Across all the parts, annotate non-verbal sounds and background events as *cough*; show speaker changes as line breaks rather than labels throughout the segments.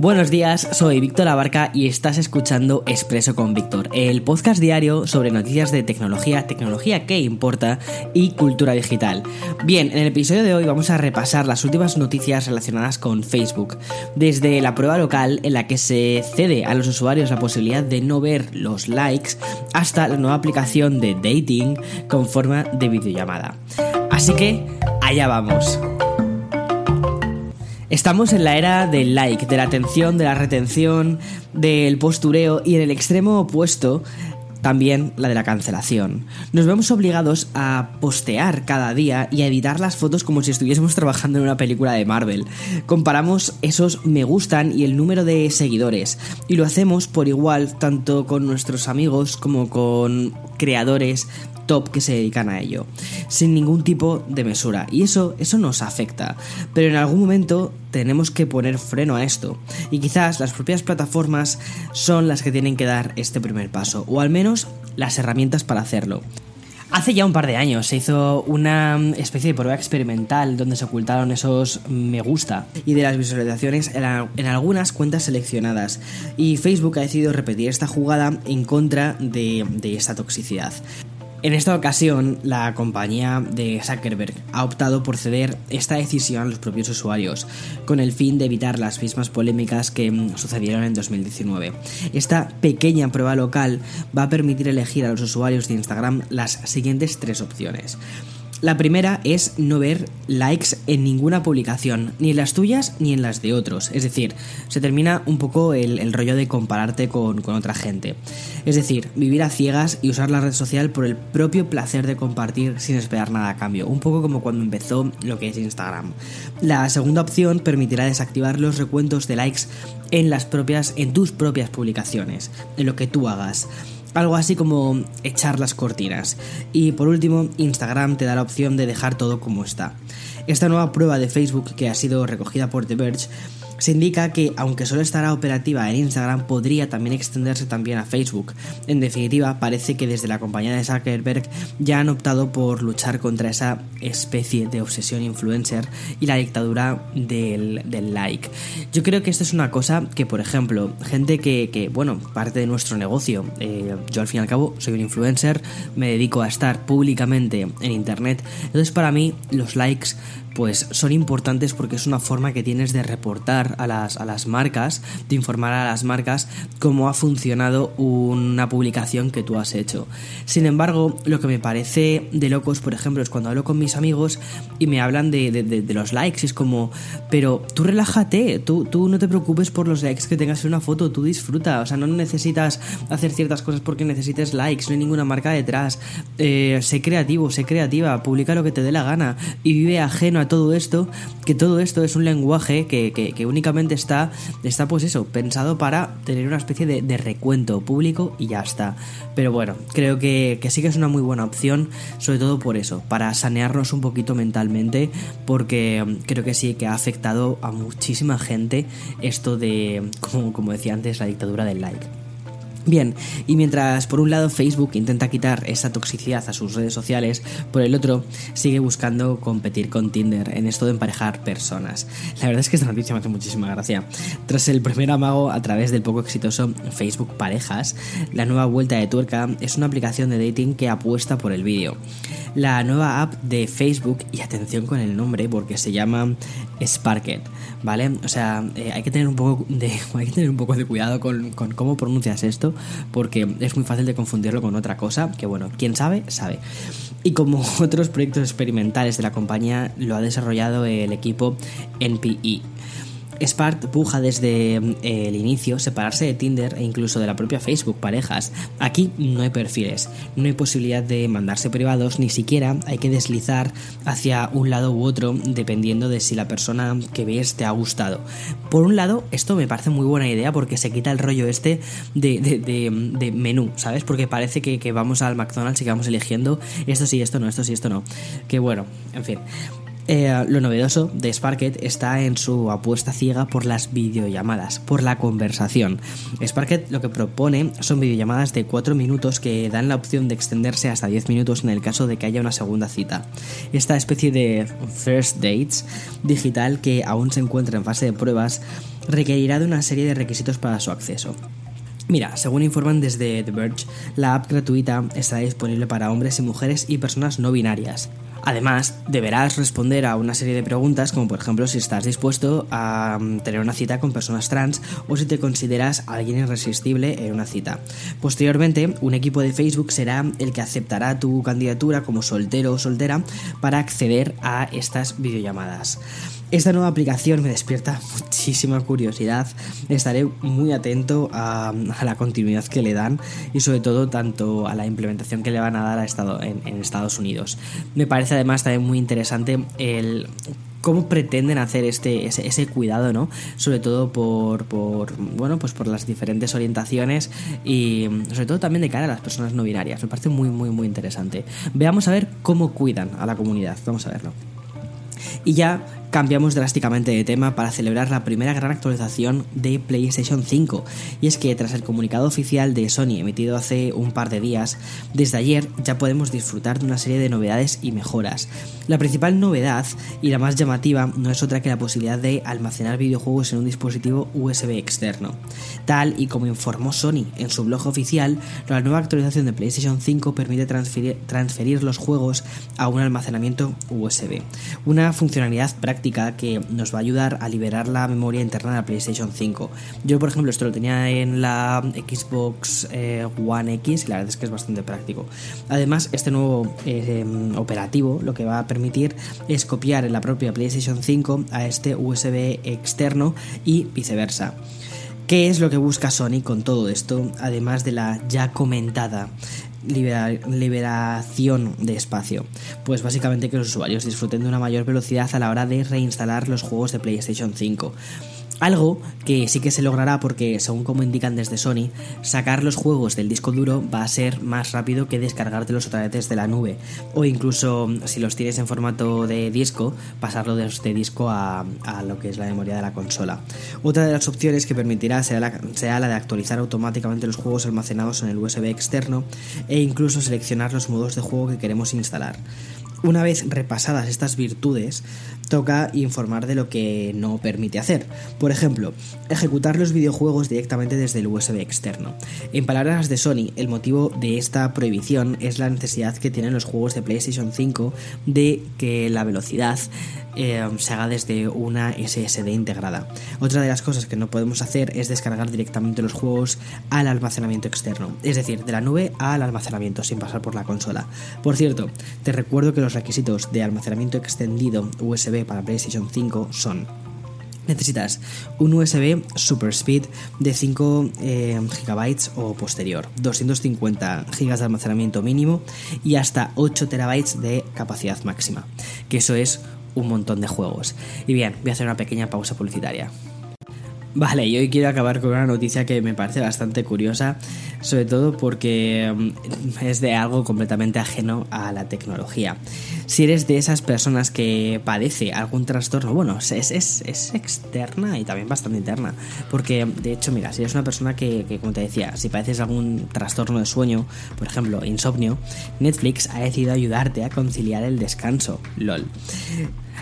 Buenos días, soy Víctor Abarca y estás escuchando Expreso con Víctor, el podcast diario sobre noticias de tecnología, tecnología que importa y cultura digital. Bien, en el episodio de hoy vamos a repasar las últimas noticias relacionadas con Facebook, desde la prueba local en la que se cede a los usuarios la posibilidad de no ver los likes hasta la nueva aplicación de dating con forma de videollamada. Así que, allá vamos. Estamos en la era del like, de la atención, de la retención, del postureo y en el extremo opuesto también la de la cancelación. Nos vemos obligados a postear cada día y a editar las fotos como si estuviésemos trabajando en una película de Marvel. Comparamos esos me gustan y el número de seguidores y lo hacemos por igual tanto con nuestros amigos como con creadores top que se dedican a ello, sin ningún tipo de mesura. Y eso, eso nos afecta. Pero en algún momento tenemos que poner freno a esto. Y quizás las propias plataformas son las que tienen que dar este primer paso, o al menos las herramientas para hacerlo. Hace ya un par de años se hizo una especie de prueba experimental donde se ocultaron esos me gusta y de las visualizaciones en, algunas cuentas seleccionadas. Y Facebook ha decidido repetir esta jugada en contra de, de esta toxicidad. En esta ocasión, la compañía de Zuckerberg ha optado por ceder esta decisión a los propios usuarios, con el fin de evitar las mismas polémicas que mm, sucedieron en 2019. Esta pequeña prueba local va a permitir elegir a los usuarios de Instagram las siguientes tres opciones. La primera es no ver likes en ninguna publicación, ni en las tuyas ni en las de otros. Es decir, se termina un poco el, rollo de compararte con, con, otra gente. Es decir, vivir a ciegas y usar la red social por el propio placer de compartir sin esperar nada a cambio. Un poco como cuando empezó lo que es Instagram. La segunda opción permitirá desactivar los recuentos de likes en las propias, en tus propias publicaciones, en lo que tú hagas algo así como echar las cortinas. Y por último, Instagram te da la opción de dejar todo como está. Esta nueva prueba de Facebook que ha sido recogida por The Verge se indica que aunque solo estará operativa en Instagram, podría también extenderse también a Facebook. En definitiva, parece que desde la compañía de Zuckerberg ya han optado por luchar contra esa especie de obsesión influencer y la dictadura del, like. Yo creo que esto es una cosa que, por ejemplo, gente que, bueno, parte de nuestro negocio, eh, yo al fin y al cabo soy un influencer, me dedico a estar públicamente en Internet, entonces para mí los likes pues son importantes porque es una forma que tienes de reportar a las, a las marcas, de informar a las marcas cómo ha funcionado una publicación que tú has hecho. Sin embargo, lo que me parece de locos, por ejemplo, es cuando hablo con mis amigos y me hablan de, los likes, es como, pero tú relájate, tú, tú no te preocupes por los likes que tengas en una foto, tú disfruta, o sea, no necesitas hacer ciertas cosas porque necesites likes, no hay ninguna marca detrás, eh, sé creativo, sé creativa, publica lo que te dé la gana y vive ajeno a todo esto, que todo esto es un lenguaje que, únicamente está, está, pues eso, pensado para tener una especie de, recuento público y ya está. Pero bueno, creo que, que sí que es una muy buena opción, sobre todo por eso, para sanearnos un poquito mentalmente, porque creo que sí que ha afectado a muchísima gente esto de, como, como decía antes, la dictadura del like. Bien, y mientras por un lado Facebook intenta quitar esa toxicidad a sus redes sociales, por el otro sigue buscando competir con Tinder en esto de emparejar personas. La verdad es que esta noticia me hace muchísima gracia. Tras el primer amago a través del poco exitoso Facebook Parejas, la nueva vuelta de tuerca es una aplicación de dating que apuesta por el vídeo. La nueva app de Facebook, y atención con el nombre porque se llama Sparket, ¿vale? O sea, eh, hay, que tener un poco de, *laughs* hay que tener un poco de cuidado con, con cómo pronuncias esto porque es muy fácil de confundirlo con otra cosa, que bueno, quien sabe, sabe. Y como *laughs* otros proyectos experimentales de la compañía, lo ha desarrollado el equipo NPE. Spark puja desde eh, el inicio separarse de Tinder e incluso de la propia Facebook parejas. Aquí no hay perfiles, no hay posibilidad de mandarse privados, ni siquiera hay que deslizar hacia un lado u otro dependiendo de si la persona que ves te ha gustado. Por un lado, esto me parece muy buena idea porque se quita el rollo este de, menú, ¿sabes? Porque parece que, que vamos al McDonald's y que vamos eligiendo esto sí, esto no, esto sí, esto no. Que bueno, en fin. Eh, lo novedoso de Sparket está en su apuesta ciega por las videollamadas, por la conversación. Sparket lo que propone son videollamadas de 4 minutos que dan la opción de extenderse hasta 10 minutos en el caso de que haya una segunda cita. Esta especie de first dates digital que aún se encuentra en fase de pruebas requerirá de una serie de requisitos para su acceso. Mira, según informan desde The Verge, la app gratuita está disponible para hombres y mujeres y personas no binarias. Además, deberás responder a una serie de preguntas como por ejemplo si estás dispuesto a mm, tener una cita con personas trans o si te consideras alguien irresistible en una cita. Posteriormente, un equipo de Facebook será el que aceptará tu candidatura como soltero o soltera para acceder a estas videollamadas. Esta nueva aplicación me despierta muchísima curiosidad. Estaré muy atento a, la continuidad que le dan y sobre todo tanto a la implementación que le van a dar a Estado, en, Estados Unidos. Me parece además también muy interesante el cómo pretenden hacer este ese, cuidado no sobre todo por, por, bueno pues por las diferentes orientaciones y sobre todo también de cara a las personas no binarias. Me parece muy muy muy interesante. Veamos a ver cómo cuidan a la comunidad. Vamos a verlo. Y ya cambiamos drásticamente de tema para celebrar la primera gran actualización de PlayStation 5. Y es que tras el comunicado oficial de Sony emitido hace un par de días, desde ayer ya podemos disfrutar de una serie de novedades y mejoras. La principal novedad y la más llamativa no es otra que la posibilidad de almacenar videojuegos en un dispositivo USB externo. Tal y como informó Sony en su blog oficial, la nueva actualización de PlayStation 5 permite transferir, transferir los juegos a un almacenamiento USB. Una funcionalidad práctica que nos va a ayudar a liberar la memoria interna de la PlayStation 5. Yo, por ejemplo, esto lo tenía en la Xbox eh, One X y la verdad es que es bastante práctico. Además, este nuevo eh, operativo lo que va a permitir es copiar en la propia PlayStation 5 a este USB externo y viceversa. ¿Qué es lo que busca Sony con todo esto? Además de la ya comentada liberación de espacio. Pues básicamente que los usuarios disfruten de una mayor velocidad a la hora de reinstalar los juegos de PlayStation 5. Algo que sí que se logrará porque, según como indican desde Sony, sacar los juegos del disco duro va a ser más rápido que descargártelos otra vez desde la nube. O incluso, si los tienes en formato de disco, pasarlo de este disco a, lo que es la memoria de la consola. Otra de las opciones que permitirá será la, de actualizar automáticamente los juegos almacenados en el USB externo e incluso seleccionar los modos de juego que queremos instalar. Una vez repasadas estas virtudes, toca informar de lo que no permite hacer. Por ejemplo, ejecutar los videojuegos directamente desde el USB externo. En palabras de Sony, el motivo de esta prohibición es la necesidad que tienen los juegos de PlayStation 5 de que la velocidad eh, se haga desde una SSD integrada. Otra de las cosas que no podemos hacer es descargar directamente los juegos al almacenamiento externo, es decir, de la nube al almacenamiento sin pasar por la consola. Por cierto, te recuerdo que los requisitos de almacenamiento extendido USB para PlayStation 5 son necesitas un USB Super Speed de 5 eh, GB o posterior, 250 GB de almacenamiento mínimo y hasta 8 TB de capacidad máxima, que eso es un montón de juegos. Y bien, voy a hacer una pequeña pausa publicitaria. Vale, y hoy quiero acabar con una noticia que me parece bastante curiosa, sobre todo porque mm, es de algo completamente ajeno a la tecnología. Si eres de esas personas que padece algún trastorno, bueno, es, es, externa y también bastante interna, porque de hecho, mira, si eres una persona que, que, como te decía, si padeces algún trastorno de sueño, por ejemplo, insomnio, Netflix ha decidido ayudarte a conciliar el descanso, lol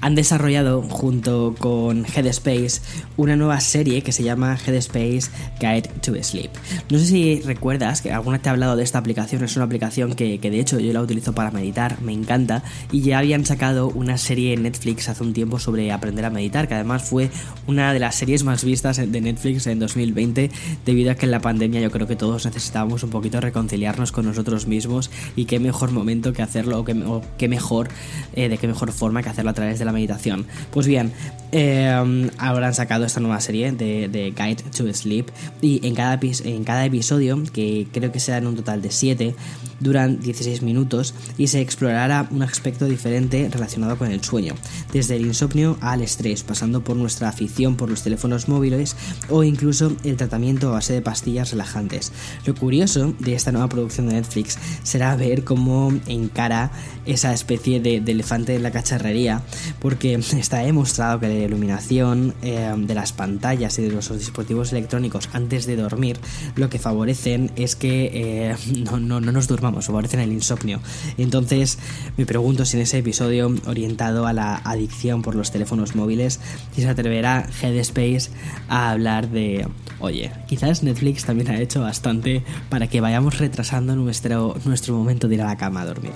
han desarrollado junto con Headspace una nueva serie que se llama Headspace Guide to Sleep. No sé si recuerdas que alguna te ha hablado de esta aplicación, es una aplicación que, de hecho yo la utilizo para meditar, me encanta y ya habían sacado una serie en Netflix hace un tiempo sobre aprender a meditar, que además fue una de las series más vistas de Netflix en 2020 debido a que en la pandemia yo creo que todos necesitábamos un poquito reconciliarnos con nosotros mismos y qué mejor momento que hacerlo o qué, mejor, eh, de qué mejor forma que hacerlo a través de la meditación. Pues bien, eh, habrán sacado esta nueva serie de, de Guide to Sleep y en cada, episodio, que creo que será en un total de 7, duran 16 minutos y se explorará un aspecto diferente relacionado con el sueño, desde el insomnio al estrés, pasando por nuestra afición por los teléfonos móviles o incluso el tratamiento a base de pastillas relajantes. Lo curioso de esta nueva producción de Netflix será ver cómo encara esa especie de, elefante en la cacharrería, porque está demostrado que la iluminación eh, de las pantallas y de los dispositivos electrónicos antes de dormir lo que favorecen es que eh, no, no, no nos durmamos, favorecen el insomnio. Entonces me pregunto si en ese episodio orientado a la adicción por los teléfonos móviles, si se atreverá Headspace a hablar de, oye, quizás Netflix también ha hecho bastante para que vayamos retrasando nuestro, nuestro momento de ir a la cama a dormir.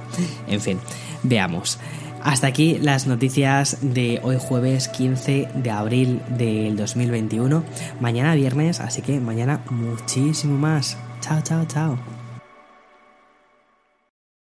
En fin, veamos. Hasta aquí las noticias de hoy jueves 15 de abril del 2021. Mañana viernes, así que mañana muchísimo más. Chao, chao, chao.